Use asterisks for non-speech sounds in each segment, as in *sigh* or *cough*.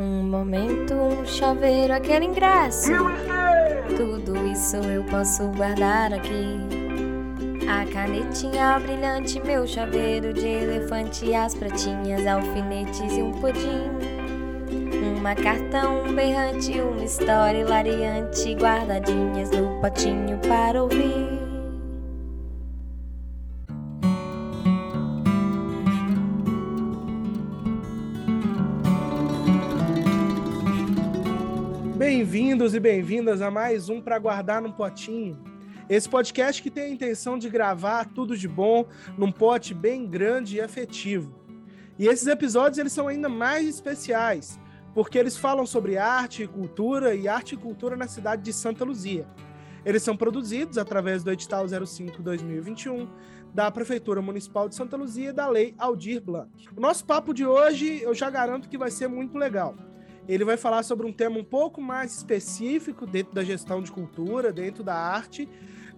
Um momento, um chaveiro, aquele ingresso. Tudo isso eu posso guardar aqui. A canetinha brilhante, meu chaveiro de elefante, as pratinhas, alfinetes e um pudim. Uma carta, um berrante, uma história hilariante, guardadinhas no potinho para ouvir. Bem-vindos e bem-vindas a mais um para guardar num potinho. Esse podcast que tem a intenção de gravar tudo de bom num pote bem grande e afetivo. E esses episódios eles são ainda mais especiais, porque eles falam sobre arte e cultura e arte e cultura na cidade de Santa Luzia. Eles são produzidos através do edital 05/2021 da Prefeitura Municipal de Santa Luzia e da Lei Aldir Blanc. O nosso papo de hoje, eu já garanto que vai ser muito legal. Ele vai falar sobre um tema um pouco mais específico dentro da gestão de cultura, dentro da arte,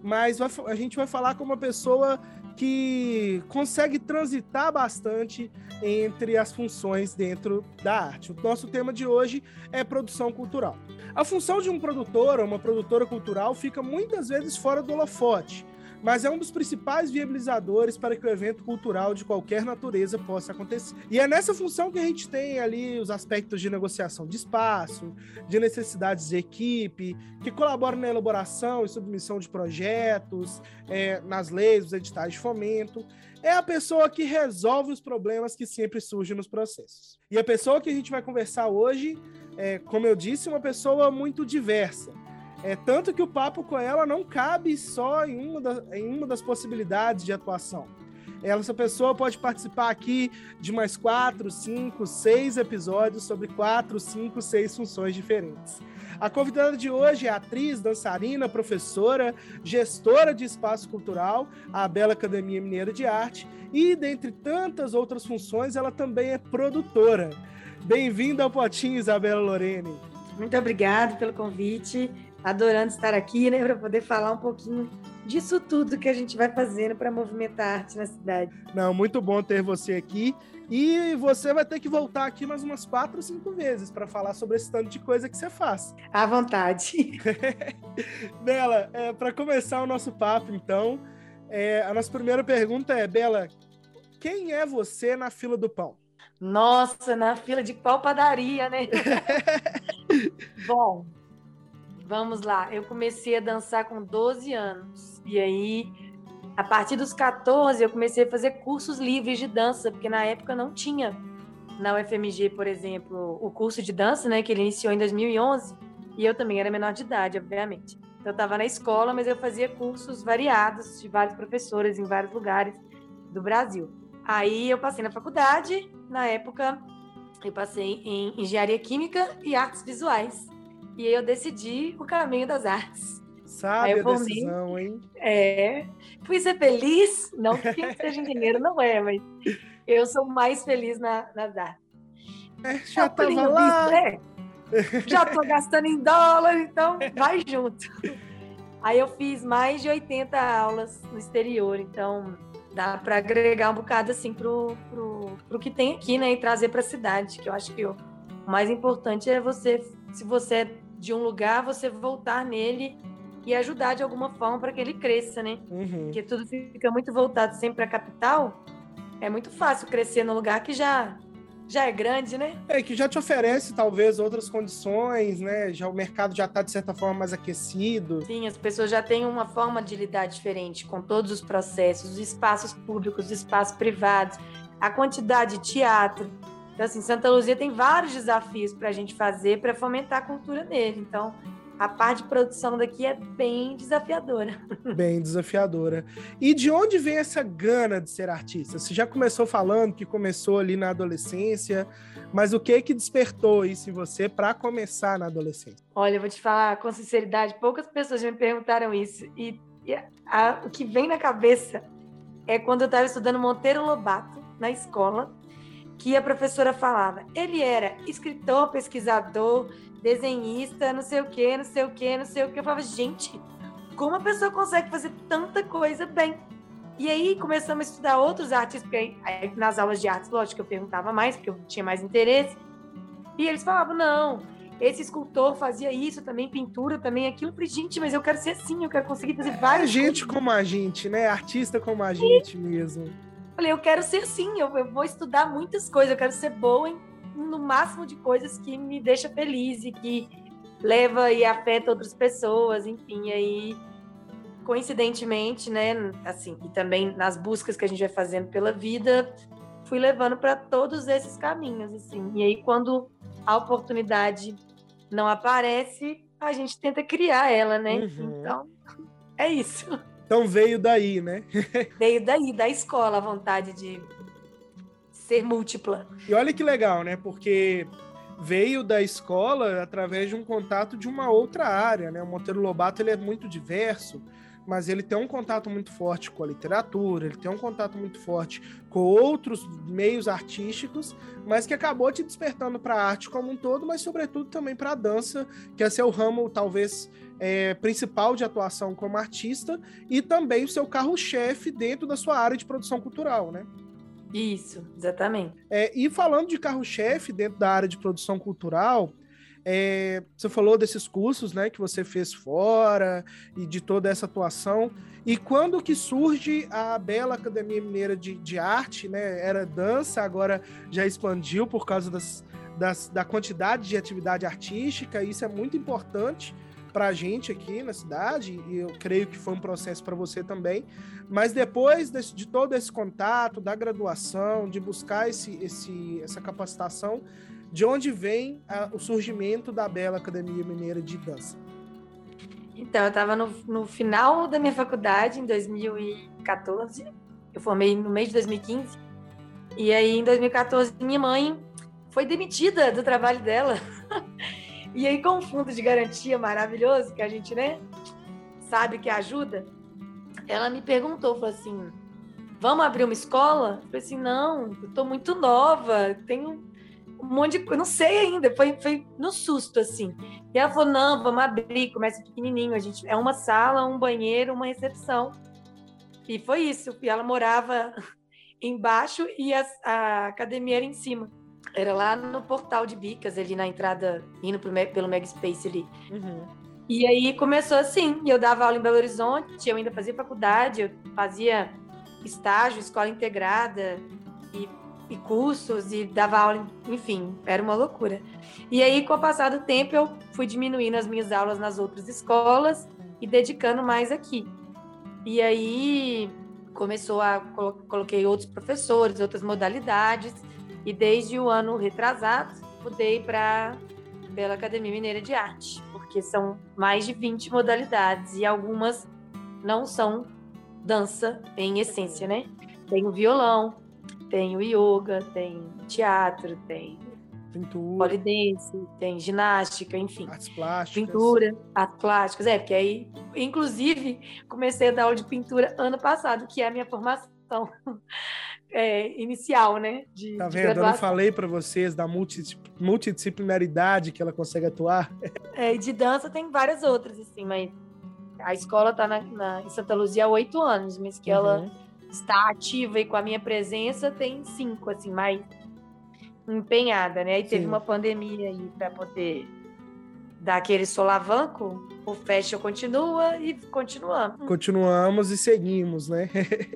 mas vai, a gente vai falar com uma pessoa que consegue transitar bastante entre as funções dentro da arte. O nosso tema de hoje é produção cultural. A função de um produtor ou uma produtora cultural fica muitas vezes fora do holofote mas é um dos principais viabilizadores para que o evento cultural de qualquer natureza possa acontecer. E é nessa função que a gente tem ali os aspectos de negociação de espaço, de necessidades de equipe, que colaboram na elaboração e submissão de projetos, é, nas leis, os editais de fomento. É a pessoa que resolve os problemas que sempre surgem nos processos. E a pessoa que a gente vai conversar hoje, é, como eu disse, uma pessoa muito diversa é tanto que o papo com ela não cabe só em uma, da, em uma das possibilidades de atuação. Essa pessoa pode participar aqui de mais quatro, cinco, seis episódios sobre quatro, cinco, seis funções diferentes. A convidada de hoje é atriz, dançarina, professora, gestora de espaço cultural, a Bela Academia Mineira de Arte, e dentre tantas outras funções, ela também é produtora. Bem-vinda ao Potinho, Isabela Lorene. Muito obrigada pelo convite adorando estar aqui, né, para poder falar um pouquinho disso tudo que a gente vai fazendo para movimentar a arte na cidade. Não, muito bom ter você aqui. E você vai ter que voltar aqui mais umas quatro ou cinco vezes para falar sobre esse tanto de coisa que você faz. À vontade. *laughs* Bela, é, para começar o nosso papo, então, é, a nossa primeira pergunta é, Bela, quem é você na fila do pão? Nossa, na fila de pau padaria, né? *laughs* Bom, Vamos lá, eu comecei a dançar com 12 anos. E aí, a partir dos 14, eu comecei a fazer cursos livres de dança, porque na época não tinha na UFMG, por exemplo, o curso de dança, né, que ele iniciou em 2011, e eu também era menor de idade, obviamente. Então, eu estava na escola, mas eu fazia cursos variados de vários professores em vários lugares do Brasil. Aí eu passei na faculdade, na época eu passei em engenharia química e artes visuais. E eu decidi o caminho das artes. Sabe a decisão, hein? É. Fui ser feliz, não que quem seja engenheiro não é, mas eu sou mais feliz na, nas artes. É, já estava lá. é. Já estou gastando em dólar, então vai junto. Aí eu fiz mais de 80 aulas no exterior, então dá para agregar um bocado assim pro, pro, pro que tem aqui, né? E trazer para a cidade, que eu acho que o mais importante é você, se você é de um lugar, você voltar nele e ajudar de alguma forma para que ele cresça, né? Uhum. Porque tudo fica muito voltado sempre para a capital. É muito fácil crescer no lugar que já já é grande, né? É, que já te oferece talvez outras condições, né? Já o mercado já está de certa forma mais aquecido. Sim, as pessoas já têm uma forma de lidar diferente com todos os processos, os espaços públicos, os espaços privados, a quantidade de teatro, então, assim, Santa Luzia tem vários desafios para a gente fazer para fomentar a cultura dele. Então, a parte de produção daqui é bem desafiadora. *laughs* Bem desafiadora. E de onde vem essa gana de ser artista? Você já começou falando que começou ali na adolescência, mas o que que despertou isso em você para começar na adolescência? Olha, eu vou te falar com sinceridade, poucas pessoas me perguntaram isso e, e a, o que vem na cabeça é quando eu estava estudando Monteiro Lobato na escola que a professora falava. Ele era escritor, pesquisador, desenhista, não sei o quê, não sei o quê, não sei o quê. Eu falava, gente, como a pessoa consegue fazer tanta coisa bem? E aí começamos a estudar outros artistas, porque aí, nas aulas de artes, lógico eu perguntava mais, porque eu tinha mais interesse. E eles falavam, não, esse escultor fazia isso também, pintura também, aquilo. Eu gente, mas eu quero ser assim, eu quero conseguir fazer várias é gente coisas. como a gente, né? Artista como a gente mesmo. Falei, eu quero ser assim, eu, eu, vou estudar muitas coisas, eu quero ser boa em, no máximo de coisas que me deixa feliz e que leva e afeta outras pessoas, enfim, aí coincidentemente, né, assim, e também nas buscas que a gente vai fazendo pela vida, fui levando para todos esses caminhos, assim. E aí quando a oportunidade não aparece, a gente tenta criar ela, né? Uhum. Então, *laughs* é isso. Então veio daí, né? *laughs* veio daí, da escola, a vontade de ser múltipla. E olha que legal, né? Porque veio da escola através de um contato de uma outra área, né? O Monteiro Lobato ele é muito diverso mas ele tem um contato muito forte com a literatura, ele tem um contato muito forte com outros meios artísticos, mas que acabou te despertando para a arte como um todo, mas sobretudo também para a dança, que é seu ramo talvez é, principal de atuação como artista e também o seu carro-chefe dentro da sua área de produção cultural, né? Isso, exatamente. É, e falando de carro-chefe dentro da área de produção cultural, é, você falou desses cursos, né, que você fez fora e de toda essa atuação. E quando que surge a Bela Academia Mineira de, de Arte, né? Era dança, agora já expandiu por causa das, das, da quantidade de atividade artística. E isso é muito importante para a gente aqui na cidade, e eu creio que foi um processo para você também. Mas depois de, de, todo esse contato, da graduação, de buscar esse, esse, essa capacitação, de onde vem a, o surgimento da Bela Academia Mineira de Dança? Então, eu estava no, no, final da minha faculdade, em 2014. Eu formei no mês de 2015. E aí, em 2014, minha mãe foi demitida do trabalho dela. *laughs* e aí, com um fundo de garantia maravilhoso, que a gente, né, sabe que ajuda, ela me perguntou, falou assim, vamos abrir uma escola? Eu falei assim, não, eu tô muito nova, tenho um monte de coisa, não sei ainda, foi, foi no susto, assim. E ela falou: não, vamos abrir, começa pequenininho, a gente é uma sala, um banheiro, uma recepção. E foi isso. E ela morava *laughs* embaixo e a, a academia era em cima. Era lá no portal de Bicas, ali na entrada, indo pro, pelo Mega Space ali. Uhum. E aí começou assim, eu dava aula em Belo Horizonte, eu ainda fazia faculdade, eu fazia estágio, escola integrada, e e cursos e dava aula, enfim, era uma loucura. E aí, com o passar do tempo, eu fui diminuindo as minhas aulas nas outras escolas e dedicando mais aqui. E aí começou a coloquei outros professores, outras modalidades e desde o ano retrasado mudei para pela Academia Mineira de Arte, porque são mais de 20 modalidades e algumas não são dança em essência, né? Tem o violão, tem o yoga, tem teatro, tem pintura, polidense, tem ginástica, enfim. Artes plásticas. Pintura, artes plásticas, é, porque aí, inclusive, comecei a dar aula de pintura ano passado, que é a minha formação é, inicial, né? De, tá vendo? Eu não falei para vocês da multidisciplinaridade que ela consegue atuar. *laughs* É, e de dança tem várias outras, assim, mas a escola tá na, na em Santa Luzia há oito anos, mas que uhum. ela está ativa e com a minha presença tem cinco, assim, mais empenhada, né? Aí teve Sim. uma pandemia aí para poder dar aquele solavanco, o fashion continua e continuamos. Continuamos e seguimos, né?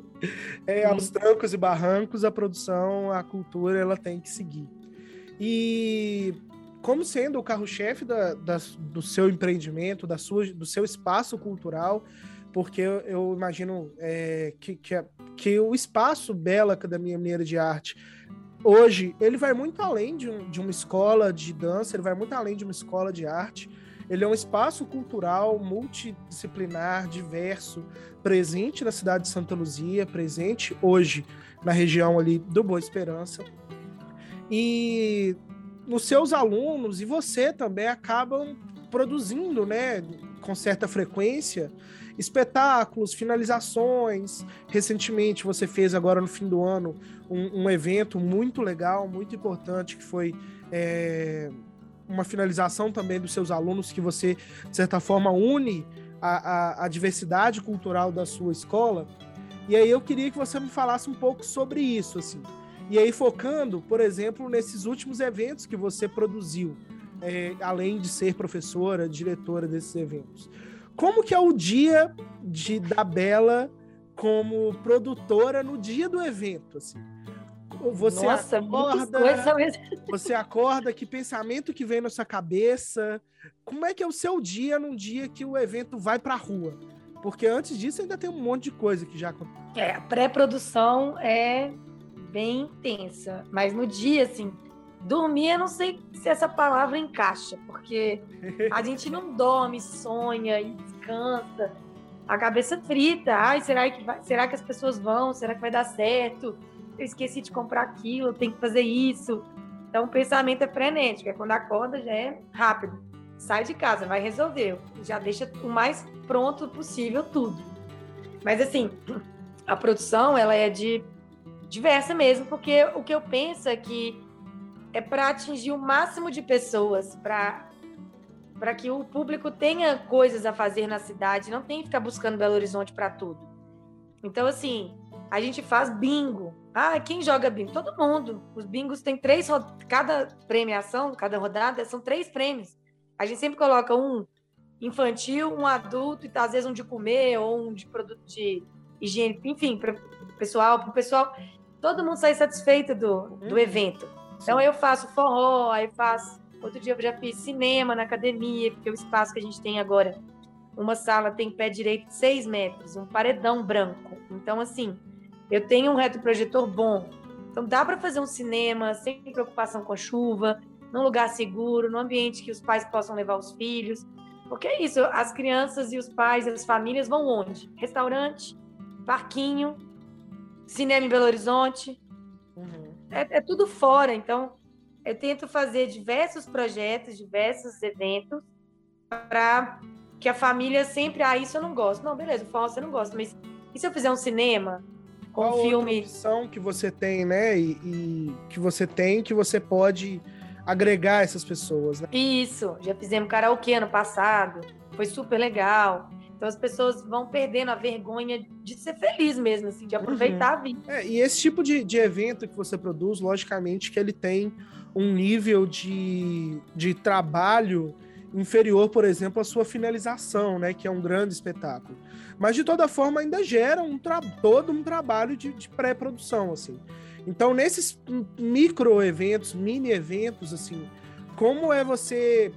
*laughs* é, aos trancos e barrancos, a produção, a cultura, ela tem que seguir. E como sendo o carro-chefe da, da, do seu empreendimento, da sua, do seu espaço cultural, porque eu, eu imagino é, que, que, que, o espaço Bela Academia Mineira de Arte hoje ele vai muito além de, um, de uma escola de dança, ele vai muito além de uma escola de arte. Ele é um espaço cultural multidisciplinar, diverso, presente na cidade de Santa Luzia, presente hoje na região ali do Boa Esperança. E os seus alunos e você também acabam produzindo, né, com certa frequência, espetáculos, finalizações. Recentemente você fez agora no fim do ano um, um evento muito legal, muito importante, que foi é, uma finalização também dos seus alunos, que você, de certa forma, une a, a, a diversidade cultural da sua escola. E aí eu queria que você me falasse um pouco sobre isso, assim. E aí focando, por exemplo, nesses últimos eventos que você produziu, é, além de ser professora, diretora desses eventos. Como que é o dia de da Bela como produtora no dia do evento, assim? Você Nossa, acorda, *laughs* você acorda, que pensamento que vem na sua cabeça? Como é que é o seu dia num dia que o evento vai para a rua? Porque antes disso ainda tem um monte de coisa que já aconteceu. É, a pré-produção é bem intensa, mas no dia assim, dormir, eu não sei se essa palavra encaixa, porque a gente não *laughs* dorme, sonha e descansa. A cabeça frita. Ai, será que, vai, será que as pessoas vão? Será que vai dar certo? Eu esqueci de comprar aquilo, eu tenho que fazer isso. Então, o pensamento é frenético. É quando acorda, já é rápido. Sai de casa, vai resolver. Já deixa o mais pronto possível tudo. Mas, assim, a produção, ela é de diversa mesmo, porque o que eu penso é que é para atingir o máximo de pessoas, para para que o público tenha coisas a fazer na cidade, não tem que ficar buscando Belo Horizonte para tudo. Então, assim, a gente faz bingo. Ah, quem joga bingo? Todo mundo. Os bingos têm três, cada premiação, cada rodada, são três prêmios. A gente sempre coloca um infantil, um adulto, e às vezes um de comer, ou um de produto de higiene, enfim, para o pessoal, para o pessoal, todo mundo sair satisfeito do, do uhum. evento. Então eu faço forró, aí faço. Outro dia eu já fiz cinema na academia, porque o espaço que a gente tem agora, uma sala tem pé direito de 6 metros, um paredão branco. Então, assim, eu tenho um retroprojetor bom. Então dá para fazer um cinema sem preocupação com a chuva, num lugar seguro, num ambiente que os pais possam levar os filhos. Porque é isso, as crianças e os pais e as famílias vão onde? Restaurante, parquinho, cinema em Belo Horizonte. É, é tudo fora. Então, eu tento fazer diversos projetos, diversos eventos para que a família sempre, ah, isso eu não gosto. Não, beleza, forró você não gosta, mas e se eu fizer um cinema com Qual um filme? opção que você tem, né? E, e, que você tem que você pode agregar essas pessoas, né? Isso, já fizemos karaokê ano passado, foi super legal. Então as pessoas vão perdendo a vergonha de ser feliz mesmo, assim, de aproveitar uhum. a vida. É, e esse tipo de, de evento que você produz, logicamente que ele tem um nível de, de trabalho inferior, por exemplo, à sua finalização, né, que é um grande espetáculo. Mas de toda forma ainda gera um todo um trabalho de, de pré-produção, assim. Então nesses micro eventos, mini eventos, assim, como é você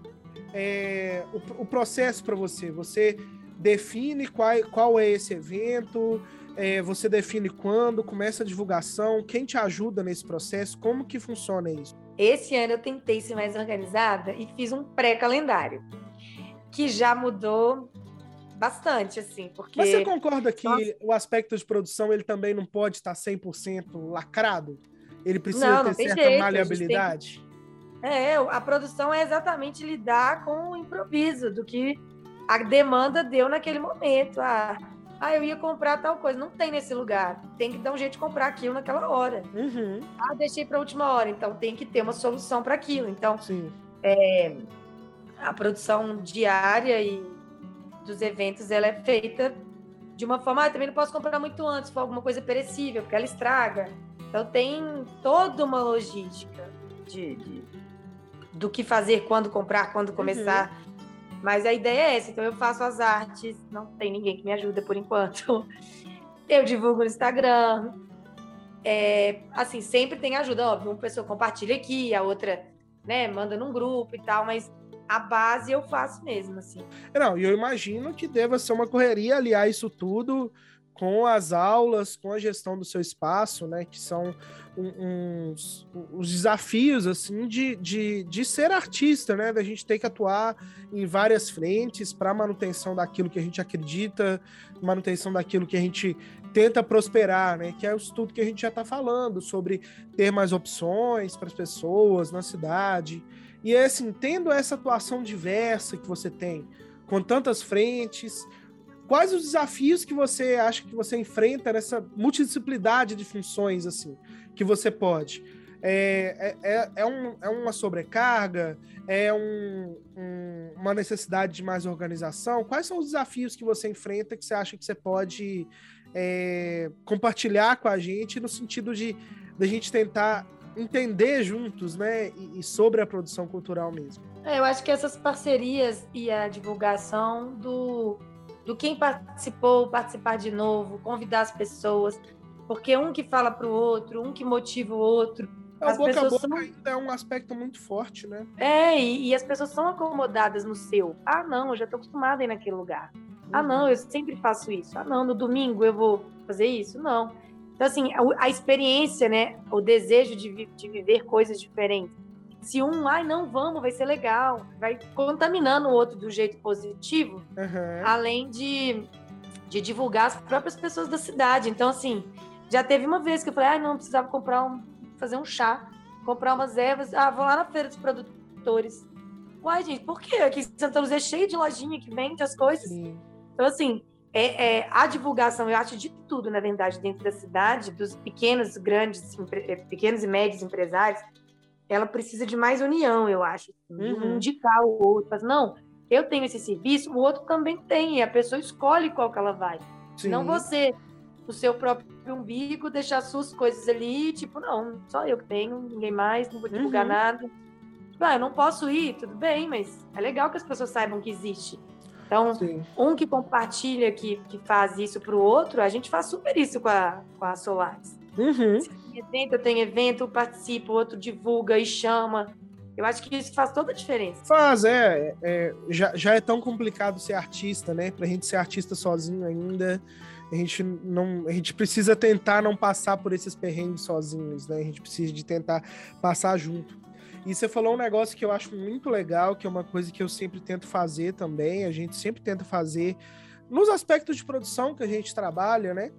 é, o, o processo para você? Você define qual, qual é esse evento, é, você define quando, começa a divulgação, quem te ajuda nesse processo, como que funciona isso? Esse ano eu tentei ser mais organizada e fiz um pré-calendário, que já mudou bastante, assim, porque... Mas você concorda que Nossa. o aspecto de produção, ele também não pode estar 100% lacrado? Ele precisa não, ter não certa jeito, maleabilidade? Tem... É, a produção é exatamente lidar com o improviso, do que a demanda deu naquele momento. Ah, ah, eu ia comprar tal coisa. Não tem nesse lugar. Tem que dar um jeito de comprar aquilo naquela hora. Uhum. Ah, deixei para a última hora. Então tem que ter uma solução para aquilo. Então, é, a produção diária e dos eventos ela é feita de uma forma. Ah, também não posso comprar muito antes, se for alguma coisa perecível, porque ela estraga. Então tem toda uma logística de, de do que fazer, quando comprar, quando começar. Uhum. Mas a ideia é essa, então eu faço as artes, não tem ninguém que me ajuda por enquanto. *laughs* Eu divulgo no Instagram. É, assim, sempre tem ajuda, óbvio. Uma pessoa compartilha aqui, a outra, né, manda num grupo e tal, mas a base eu faço mesmo, assim. Não, e eu imagino que deva ser uma correria aliar isso tudo com as aulas, com a gestão do seu espaço, né? Que são uns, os desafios, assim, de, de, de ser artista, né? Da gente ter que atuar em várias frentes para manutenção daquilo que a gente acredita, manutenção daquilo que a gente tenta prosperar, né? Que é o estudo que a gente já está falando sobre ter mais opções para as pessoas na cidade. E é assim, tendo essa atuação diversa que você tem, com tantas frentes, Quais os desafios que você acha que você enfrenta nessa multidisciplinaridade de funções assim que você pode? É, é, é, é, um, é uma sobrecarga? É um, um, uma necessidade de mais organização? Quais são os desafios que você enfrenta que você acha que você pode é, compartilhar com a gente no sentido de da gente tentar entender juntos, né, e, e sobre a produção cultural mesmo. É, eu acho que essas parcerias e a divulgação do, do quem participou, participar de novo, convidar as pessoas, porque um que fala para o outro, um que motiva o outro. É, o boca a boca são... ainda é um aspecto muito forte, né? É, e, e, as pessoas são acomodadas no seu. Ah, não, eu já estou acostumada a ir naquele lugar. Uhum. Ah, não, eu sempre faço isso. Ah, não, no domingo eu vou fazer isso. Não. Então, assim, a, a experiência, né? O desejo de, de viver coisas diferentes. Se um, ai, não, vamos, vai ser legal, vai contaminando o outro do jeito positivo, uhum. além de, de divulgar as próprias pessoas da cidade. Então, assim, já teve uma vez que eu falei, ai, não, precisava comprar um, fazer um chá, comprar umas ervas. Ah, vou lá na feira dos produtores. Uai, gente, por quê? Aqui em Santa Luzia é cheio de lojinha que vende as coisas. Sim. Então, assim, é, é, a divulgação, eu acho, de tudo, na verdade, dentro da cidade, dos pequenos, grandes, pequenos e médios empresários, ela precisa de mais união, eu acho. Assim, uhum. indicar o outro. Mas, não, eu tenho esse serviço, o outro também tem, e a pessoa escolhe qual que ela vai. Sim. Não você, o seu próprio umbigo, deixar suas coisas ali, tipo, não, só eu que tenho, ninguém mais, não vou divulgar uhum. nada. Ah, eu não posso ir, tudo bem, mas é legal que as pessoas saibam que existe. Então, Sim. um que compartilha, que, que faz isso para o outro, a gente faz super isso com a, com a Solares. Uhum. Evento, eu tenho evento, eu participo, outro divulga e chama. Eu acho que isso faz toda a diferença. Faz, é. é já, já é tão complicado ser artista, né? Pra gente ser artista sozinho ainda, a gente não a gente precisa tentar não passar por esses perrengues sozinhos, né? A gente precisa de tentar passar junto. E você falou um negócio que eu acho muito legal, que é uma coisa que eu sempre tento fazer também, a gente sempre tenta fazer nos aspectos de produção que a gente trabalha, né?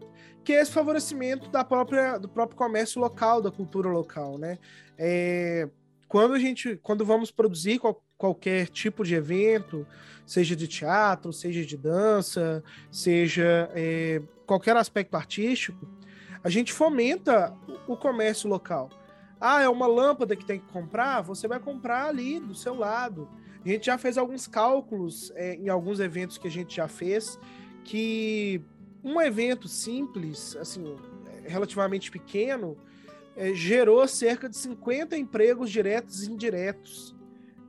Que é esse favorecimento da própria, do próprio comércio local, da cultura local, né? É, quando a gente, quando vamos produzir qual, qualquer tipo de evento, seja de teatro, seja de dança, seja é, qualquer aspecto artístico, a gente fomenta o comércio local. Ah, é uma lâmpada que tem que comprar? Você vai comprar ali do seu lado. A gente já fez alguns cálculos é, em alguns eventos que a gente já fez, que um evento simples, assim, relativamente pequeno, é, gerou cerca de 50 empregos diretos e indiretos.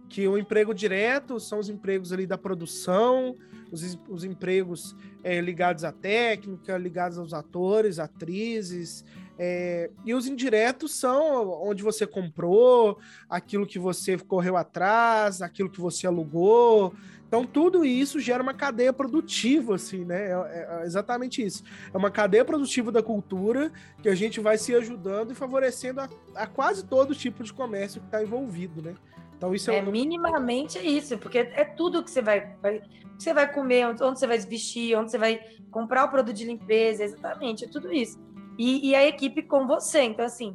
Que o emprego direto são os empregos ali da produção, os, os empregos é, ligados à técnica, ligados aos atores, atrizes, é, e os indiretos são onde você comprou, aquilo que você correu atrás, aquilo que você alugou. Então, tudo isso gera uma cadeia produtiva, assim, né? É, é, é exatamente isso. É uma cadeia produtiva da cultura que a gente vai se ajudando e favorecendo a, a quase todo tipo de comércio que está envolvido, né? Então, isso é, é minimamente é isso, porque é tudo que você vai, vai, você vai comer, onde você vai vestir, onde você vai comprar o produto de limpeza, exatamente, é tudo isso e, e a equipe com você. Então, assim,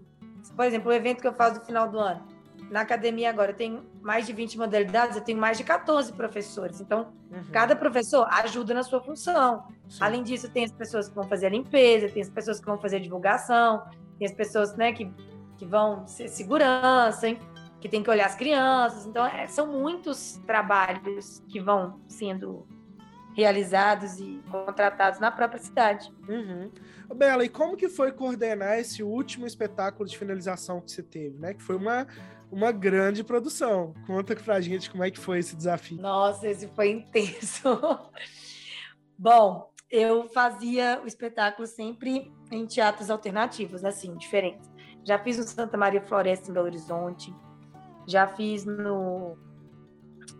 por exemplo, o evento que eu faço no final do ano, na academia agora eu tenho mais de 20 modalidades, eu tenho mais de 14 professores. Então, uhum. cada professor ajuda na sua função. Sim. Além disso, tem as pessoas que vão fazer a limpeza, tem as pessoas que vão fazer a divulgação, tem as pessoas né, que, que vão ser segurança, hein? que tem que olhar as crianças. Então, é, são muitos trabalhos que vão sendo realizados e contratados na própria cidade. Uhum. Bela, e como que foi coordenar esse último espetáculo de finalização que você teve, né? Que foi uma, uma grande produção. Conta pra gente como é que foi esse desafio. Nossa, esse foi intenso. *laughs* Bom, eu fazia o espetáculo sempre em teatros alternativos, assim, diferentes. Já fiz no Santa Maria Floresta, em Belo Horizonte. Já fiz no,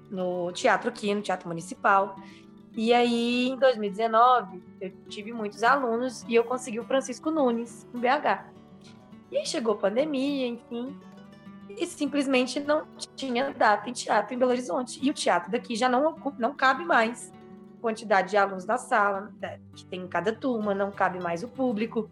no teatro aqui, no Teatro Municipal. E aí, em 2019, eu tive muitos alunos e eu consegui o Francisco Nunes, em BH. E aí chegou pandemia, enfim, e simplesmente não tinha data em teatro em Belo Horizonte. E o teatro daqui já não, não cabe mais quantidade de alunos na sala, né, que tem em cada turma, não cabe mais o público.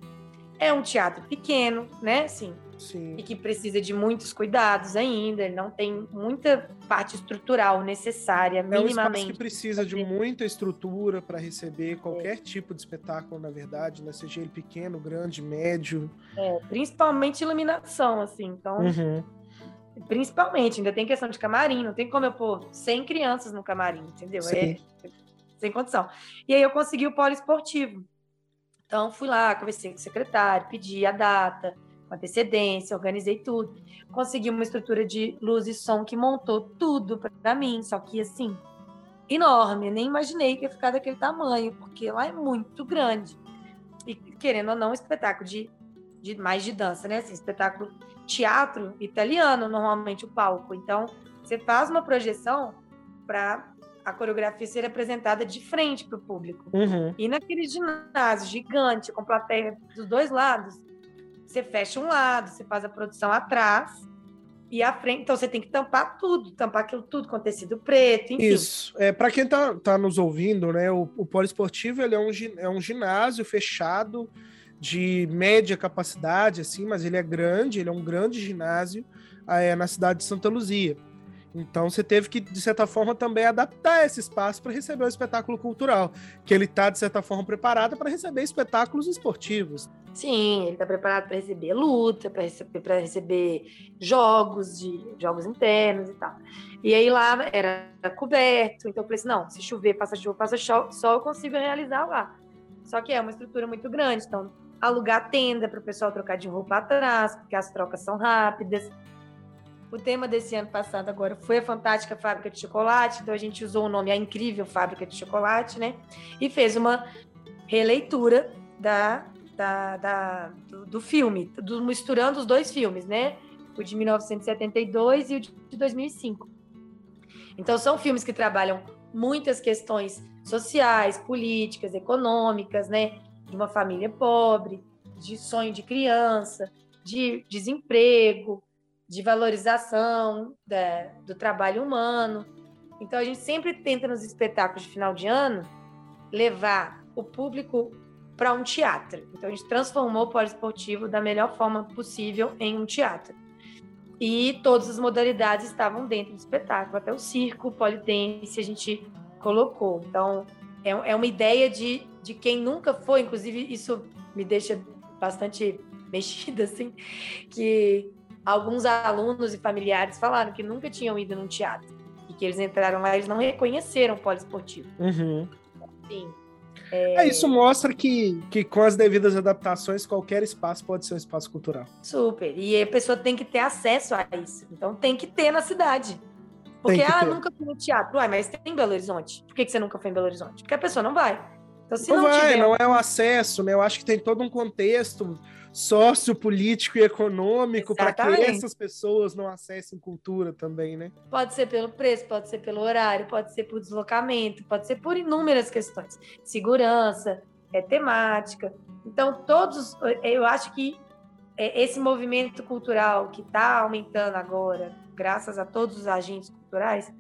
É um teatro pequeno, né? Assim, Sim. e que precisa de muitos cuidados ainda, ele não tem muita parte estrutural necessária, é minimamente. É um que precisa de muita estrutura para receber qualquer é. tipo de espetáculo, na verdade, né? seja ele pequeno, grande, médio. É, principalmente iluminação, assim, então... Uhum. Principalmente, ainda tem questão de camarim, não tem como eu pôr 100 crianças no camarim, entendeu? É sem condição. E aí eu consegui o poliesportivo. Então, fui lá, conversei com o secretário, pedi a data, com antecedência, organizei tudo. Consegui uma estrutura de luz e som que montou tudo para mim, só que assim, enorme. Nem imaginei que ia ficar daquele tamanho, porque lá é muito grande. E querendo ou não, um espetáculo de, de mais de dança, né? Assim, espetáculo teatro italiano, normalmente o palco. Então, você faz uma projeção para a coreografia ser apresentada de frente para o público. Uhum. E naquele ginásio gigante, com plateia dos dois lados, você fecha um lado, você faz a produção atrás e à frente. Então você tem que tampar tudo, tampar aquilo tudo com tecido preto, enfim. Isso. É, para quem tá, tá nos ouvindo, né, o, o poliesportivo ele é, um, é um ginásio fechado de média capacidade, assim, mas ele é grande, ele é um grande ginásio é, na cidade de Santa Luzia. Então você teve que, de certa forma, também adaptar esse espaço para receber o espetáculo cultural, que ele está, de certa forma, preparado para receber espetáculos esportivos. Sim, ele está preparado para receber luta, para receber, receber jogos de jogos internos e tal. E aí lá era coberto, então eu falei assim, não, se chover, passa chuva, passa sol, eu consigo realizar lá. Só que é uma estrutura muito grande, então alugar tenda para o pessoal trocar de roupa atrás, porque as trocas são rápidas. O tema desse ano passado agora foi a Fantástica Fábrica de Chocolate, então a gente usou o nome A Incrível Fábrica de Chocolate, né? E fez uma releitura da, da, da do, do, filme, do, misturando os dois filmes, né? O de 1972 e o de 2005. Então são filmes que trabalham muitas questões sociais, políticas, econômicas, né? De uma família pobre, de sonho de criança, de desemprego, de valorização da, do trabalho humano. Então, a gente sempre tenta, nos espetáculos de final de ano, levar o público para um teatro. Então, a gente transformou o poliesportivo da melhor forma possível em um teatro. E todas as modalidades estavam dentro do espetáculo, até o circo, o polidense, a gente colocou. Então, é, é uma ideia de, de quem nunca foi, inclusive, isso me deixa bastante *laughs* mexida, assim, que alguns alunos e familiares falaram que nunca tinham ido num teatro e que eles entraram lá e eles não reconheceram o poliesportivo. Uhum. Sim. É... é... isso mostra que, que com as devidas adaptações qualquer espaço pode ser um espaço cultural. Super. E a pessoa tem que ter acesso a isso. Então tem que ter na cidade. Porque, ah, ter. nunca fui no teatro. Uai, mas tem em Belo Horizonte. Por que, que você nunca foi em Belo Horizonte? Porque a pessoa não vai. Então, se não, não vai, tiver... não é o acesso, né? Eu acho que tem todo um contexto sociopolítico e econômico para que essas pessoas não acessem cultura também, né? Pode ser pelo preço, pode ser pelo horário, pode ser por deslocamento, pode ser por inúmeras questões. Segurança, é temática. Então, todos, eu acho que é, esse movimento cultural que está aumentando agora, graças a todos os agentes culturais,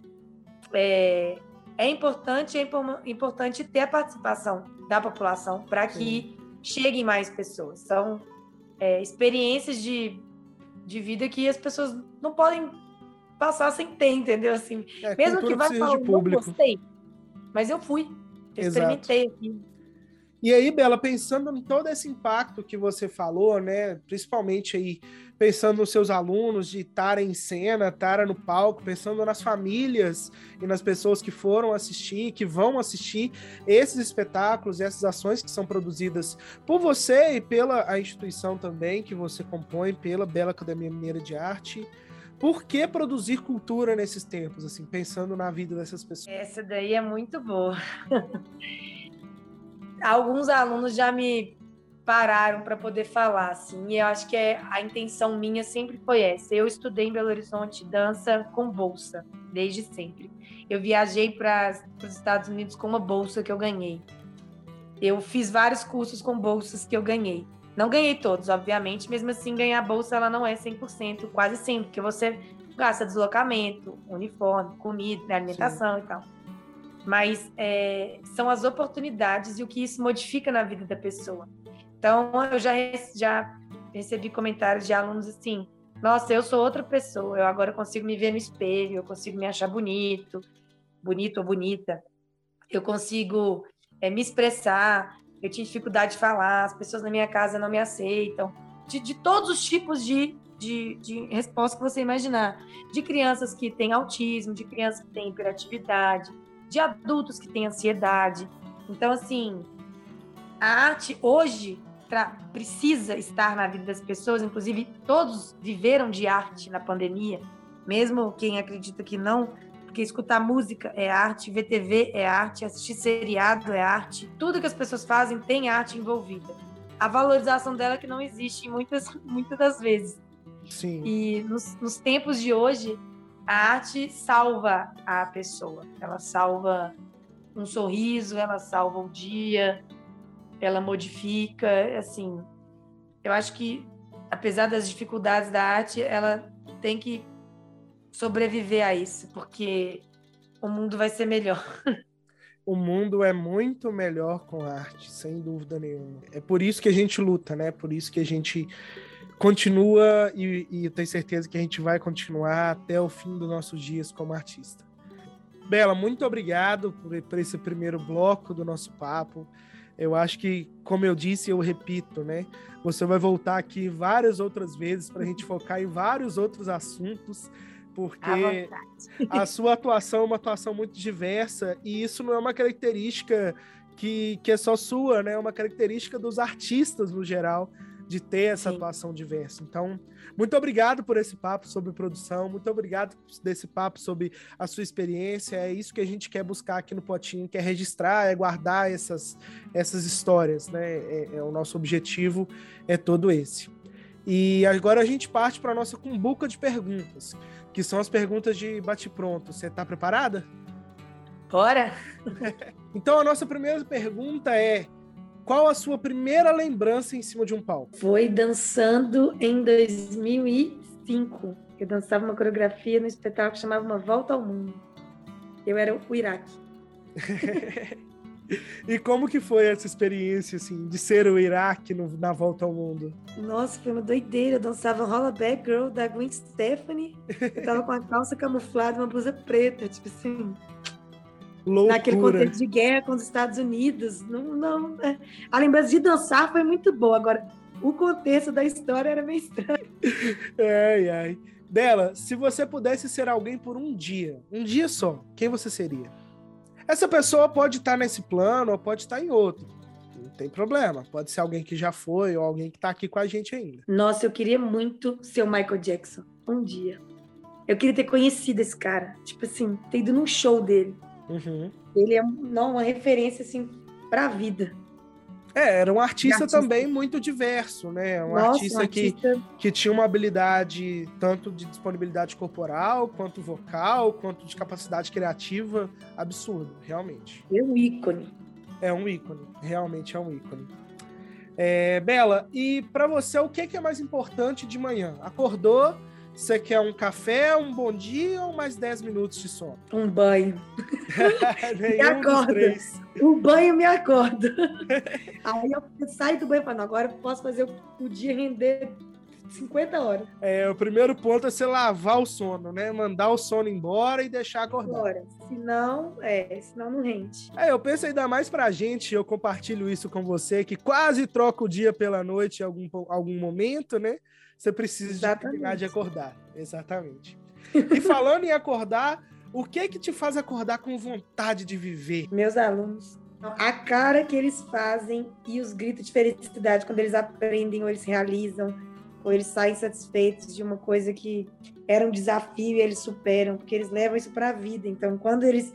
é, é importante, é importante ter a participação da população para que Sim. cheguem mais pessoas. São é, experiências de, de vida que as pessoas não podem passar sem ter, entendeu? Assim, é, mesmo que vá falar, não gostei, mas eu fui, eu experimentei aqui. E aí, Bela, pensando em todo esse impacto que você falou, né, principalmente aí pensando nos seus alunos de estar em cena, estar no palco, pensando nas famílias e nas pessoas que foram assistir, que vão assistir esses espetáculos essas ações que são produzidas por você e pela a instituição também que você compõe, pela Bela Academia Mineira de Arte. Por que produzir cultura nesses tempos, assim, pensando na vida dessas pessoas? Essa daí é muito boa. *laughs* Alguns alunos já me pararam para poder falar, assim, e eu acho que é, a intenção minha sempre foi essa. Eu estudei em Belo Horizonte dança com bolsa, desde sempre. Eu viajei para os Estados Unidos com uma bolsa que eu ganhei. Eu fiz vários cursos com bolsas que eu ganhei. Não ganhei todos, obviamente, mesmo assim, ganhar bolsa ela não é 100%, quase sempre, porque você gasta deslocamento, uniforme, comida, alimentação Sim. e tal. Mas é, são as oportunidades e o que isso modifica na vida da pessoa. Então, eu já, já recebi comentários de alunos assim: nossa, eu sou outra pessoa, eu agora consigo me ver no espelho, eu consigo me achar bonito, bonito ou bonita, eu consigo é, me expressar, eu tinha dificuldade de falar, as pessoas na minha casa não me aceitam, de, de todos os tipos de, de, de resposta que você imaginar, de crianças que têm autismo, de crianças que têm hiperatividade, de adultos que têm ansiedade. Então, assim, a arte hoje precisa estar na vida das pessoas, inclusive todos viveram de arte na pandemia, mesmo quem acredita que não, porque escutar música é arte, ver TV é arte, assistir seriado é arte, tudo que as pessoas fazem tem arte envolvida. A valorização dela é que não existe muitas, *laughs* muitas das vezes. Sim. E nos, nos tempos de hoje, a arte salva a pessoa. Ela salva um sorriso, ela salva o dia, ela modifica, assim. Eu acho que apesar das dificuldades da arte, ela tem que sobreviver a isso, porque o mundo vai ser melhor. *laughs* O mundo é muito melhor com arte, sem dúvida nenhuma. É por isso que a gente luta, né? Por isso que a gente continua e, e tenho certeza que a gente vai continuar até o fim dos nossos dias como artista. Bela, muito obrigado por, por esse primeiro bloco do nosso papo. Eu acho que, como eu disse, eu repito, né? Você vai voltar aqui várias outras vezes para a gente focar em vários outros assuntos, porque a sua atuação é uma atuação muito diversa e isso não é uma característica que, que é só sua, né? É uma característica dos artistas no geral de ter essa Sim. atuação diversa. Então, muito obrigado por esse papo sobre produção, muito obrigado desse papo sobre a sua experiência. É isso que a gente quer buscar aqui no Potinho, quer registrar, é guardar essas, essas histórias, né? É, é o nosso objetivo é todo esse. E agora a gente parte para a nossa cumbuca de perguntas, que são as perguntas de bate-pronto. Você está preparada? Bora! *laughs* então a nossa primeira pergunta é: qual a sua primeira lembrança em cima de um palco? Foi dançando em 2005. Eu dançava uma coreografia no espetáculo que chamava Uma Volta ao Mundo. Eu era o Iraque. *laughs* e como que foi essa experiência, assim, de ser o Iraque no, na Volta ao Mundo? Nossa, foi uma doideira. Eu dançava Rolla Back Girl da Gwen Stephanie. Eu tava com a calça camuflada, uma blusa preta, tipo assim. Loucura. naquele contexto de guerra com os Estados Unidos. Não, não, é. a lembrança de dançar foi muito boa. Agora, o contexto da história era meio estranho. *laughs* Ai, ai. Bela, se você pudesse ser alguém por um dia, um dia só, quem você seria? Essa pessoa pode estar nesse plano ou pode estar em outro. Não tem problema. Pode ser alguém que já foi ou alguém que está aqui com a gente ainda. Nossa, eu queria muito ser o Michael Jackson. Um dia. Eu queria ter conhecido esse cara. Tipo assim, ter ido num show dele. Uhum. Ele é não, uma referência assim para a vida. É, era um artista, artista, também muito diverso, né? Um, Nossa, artista, um artista, Que, que tinha uma habilidade tanto de disponibilidade corporal, quanto vocal, quanto de capacidade criativa absurda, realmente. É um ícone. É um ícone, realmente é um ícone. É, Bela, e para você, o que é mais importante de manhã? Acordou, você quer um café, um bom dia ou mais 10 minutos de sono? *laughs* Um banho. *laughs* me acorda. O banho me acorda. *laughs* Aí eu saio do banho e falo, agora eu posso fazer o dia render 50 horas. É, o primeiro ponto é você lavar o sono, né? Mandar o sono embora e deixar acordar. Agora, senão, é, senão não rende. É, eu penso ainda mais pra gente, eu compartilho isso com você, que quase troca o dia pela noite em algum, algum momento, né? Você precisa Exatamente. de terminar de acordar. Exatamente. E falando em acordar, o que é que te faz acordar com vontade de viver? Meus alunos. A cara que eles fazem e os gritos de felicidade quando eles aprendem ou eles realizam, ou eles saem satisfeitos de uma coisa que era um desafio e eles superam, porque eles levam isso para a vida. Então, quando eles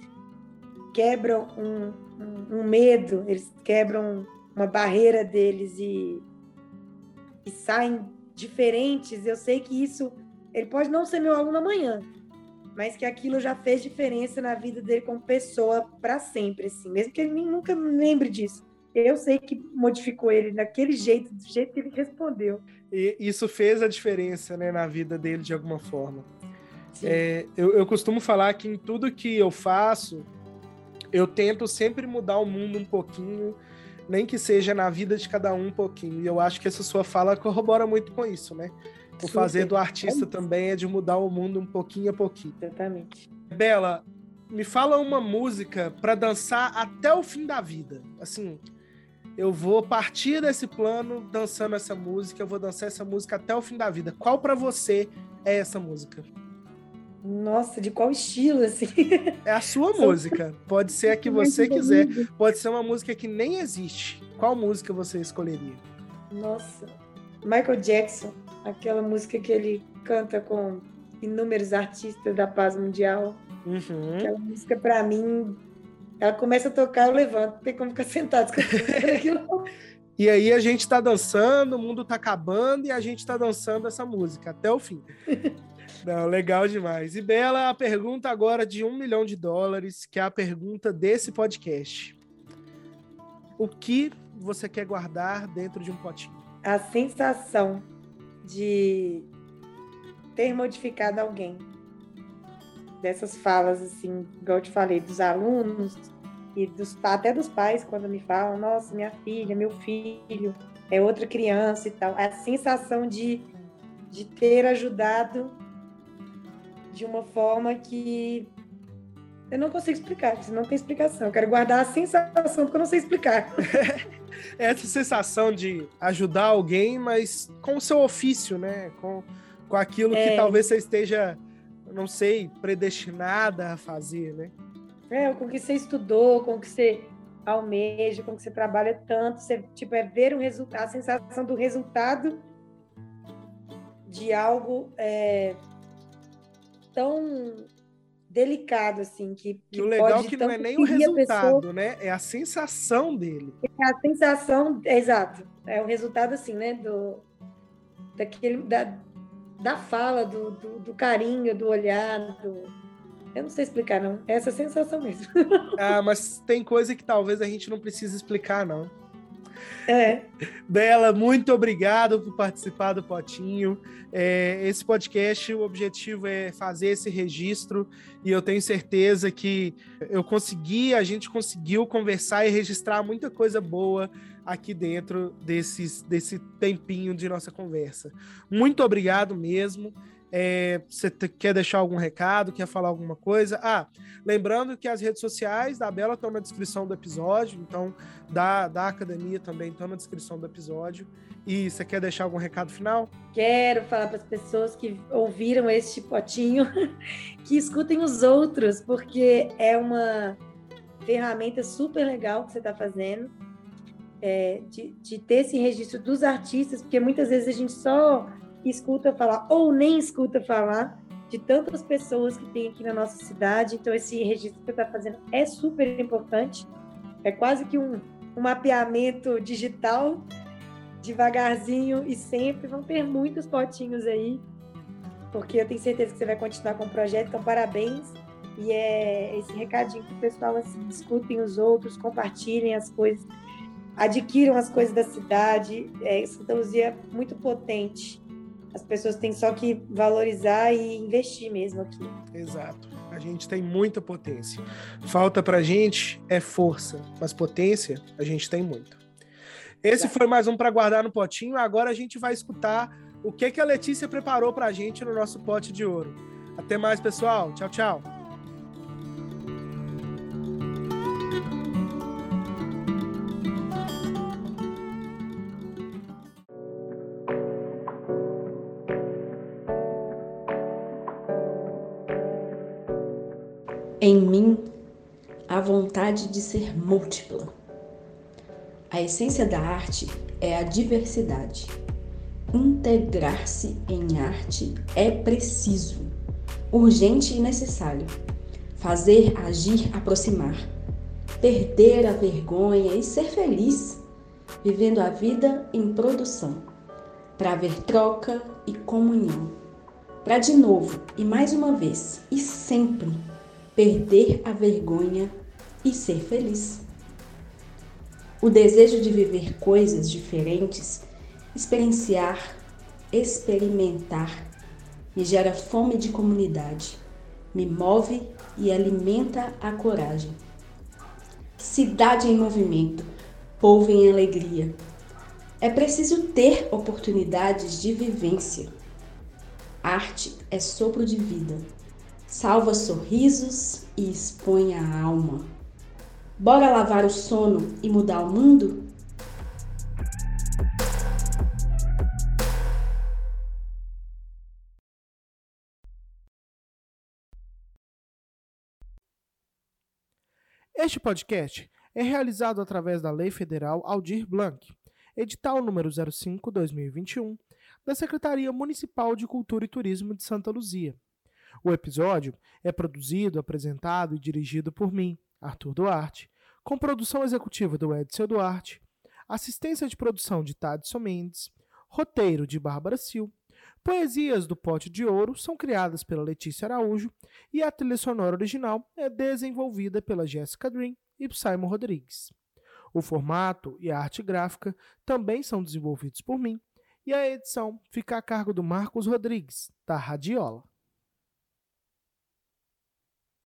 quebram um, um, um medo, eles quebram uma barreira deles e, e saem diferentes, eu sei que isso, ele pode não ser meu aluno amanhã, mas que aquilo já fez diferença na vida dele como pessoa para sempre, assim, mesmo que ele nem, nunca lembre disso. Eu sei que modificou ele daquele jeito, do jeito que ele respondeu. E isso fez a diferença, né, na vida dele de alguma forma. É, eu, eu costumo falar que em tudo que eu faço, eu tento sempre mudar o mundo um pouquinho nem que seja na vida de cada um um pouquinho. E eu acho que essa sua fala corrobora muito com isso, né? O Super. fazer do artista é também é de mudar o mundo um pouquinho a pouquinho. Exatamente. Bela, me fala uma música para dançar até o fim da vida. Assim, eu vou partir desse plano dançando essa música, eu vou dançar essa música até o fim da vida. Qual para você é essa música? Nossa, de qual estilo, assim? *laughs* É a sua música. Pode ser a que você quiser. Pode ser uma música que nem existe. Qual música você escolheria? Nossa, Michael Jackson, aquela música que ele canta com inúmeros artistas da paz mundial. Uhum. Aquela música, para mim, ela começa a tocar, eu levanto, não tem como ficar sentado escutando *laughs* aquilo. E aí a gente tá dançando, o mundo tá acabando e a gente tá dançando essa música até o fim. Não, legal demais. E Bela, a pergunta agora de um milhão de dólares, que é a pergunta desse podcast. O que você quer guardar dentro de um potinho? A sensação de ter modificado alguém. Dessas falas, assim, igual eu te falei, dos alunos, e dos, até dos pais, quando me falam, nossa, minha filha, meu filho, é outra criança e tal. A sensação de, de ter ajudado de uma forma que eu não consigo explicar, isso não tem explicação. Eu quero guardar a sensação, porque eu não sei explicar. *laughs* Essa sensação de ajudar alguém, mas com o seu ofício, né? Com, com aquilo é. que talvez você esteja, não sei, predestinada a fazer, né? É, com o que você estudou, com o que você almeja, com o que você trabalha tanto, você, tipo, é ver o resultado, a sensação do resultado de algo é, tão delicado, assim, que, que o legal é que não é nem o resultado, pessoa... né? É a sensação dele. É a sensação, é, exato. É o resultado, assim, né? Do, daquele, da, da fala, do, do, do carinho, do olhar, do, eu não sei explicar, não. É essa sensação mesmo. *laughs* ah, mas tem coisa que talvez a gente não precise explicar, não. É. *laughs* Bela, muito obrigado por participar do Potinho. É, esse podcast, o objetivo é fazer esse registro e eu tenho certeza que eu consegui, a gente conseguiu conversar e registrar muita coisa boa aqui dentro desses, desse tempinho de nossa conversa. Muito obrigado mesmo. É, você quer deixar algum recado, quer falar alguma coisa? Ah, lembrando que as redes sociais da Bela estão na descrição do episódio, então da, da academia também estão na descrição do episódio. E você quer deixar algum recado final? Quero falar para as pessoas que ouviram este potinho *laughs* que escutem os outros, porque é uma ferramenta super legal que você está fazendo. É, de, de ter esse registro dos artistas, porque muitas vezes a gente só escuta falar ou nem escuta falar de tantas pessoas que tem aqui na nossa cidade. Então, esse registro que você está fazendo é super importante. É quase que um, um mapeamento digital, devagarzinho e sempre. Vão ter muitos potinhos aí, porque eu tenho certeza que você vai continuar com o projeto. Então, parabéns. E é esse recadinho que o pessoal assim, escutem os outros, compartilhem as coisas, adquiram as coisas da cidade. É, Santa Luzia é muito potente as pessoas têm só que valorizar e investir mesmo aqui. Exato. A gente tem muita potência. Falta pra gente é força, mas potência a gente tem muito. Esse Exato. foi mais um para guardar no potinho. Agora a gente vai escutar o que que a Letícia preparou pra gente no nosso pote de ouro. Até mais, pessoal. Tchau, tchau. Em mim, a vontade de ser múltipla. A essência da arte é a diversidade. Integrar-se em arte é preciso, urgente e necessário. Fazer, agir, aproximar. Perder a vergonha e ser feliz, vivendo a vida em produção, para haver troca e comunhão. Para de novo e mais uma vez e sempre perder a vergonha e ser feliz. O desejo de viver coisas diferentes, experienciar, experimentar, me gera fome de comunidade, me move e alimenta a coragem. Cidade em movimento, povo em alegria. É preciso ter oportunidades de vivência. Arte é sopro de vida salva sorrisos e expõe a alma. Bora lavar o sono e mudar o mundo? Este podcast é realizado através da Lei Federal Aldir Blanc edital número 05-2021, da Secretaria Municipal de Cultura e Turismo de Santa Luzia. O episódio é produzido, apresentado e dirigido por mim, Arthur Duarte, com produção executiva do Edson Duarte, assistência de produção de Tadson Mendes, roteiro de Bárbara Sil, poesias do Pote de Ouro são criadas pela Letícia Araújo e a trilha sonora original é desenvolvida pela Jessica Dream e Simon Rodrigues. O formato e a arte gráfica também são desenvolvidos por mim, e a edição fica a cargo do Marcos Rodrigues, da Radiola.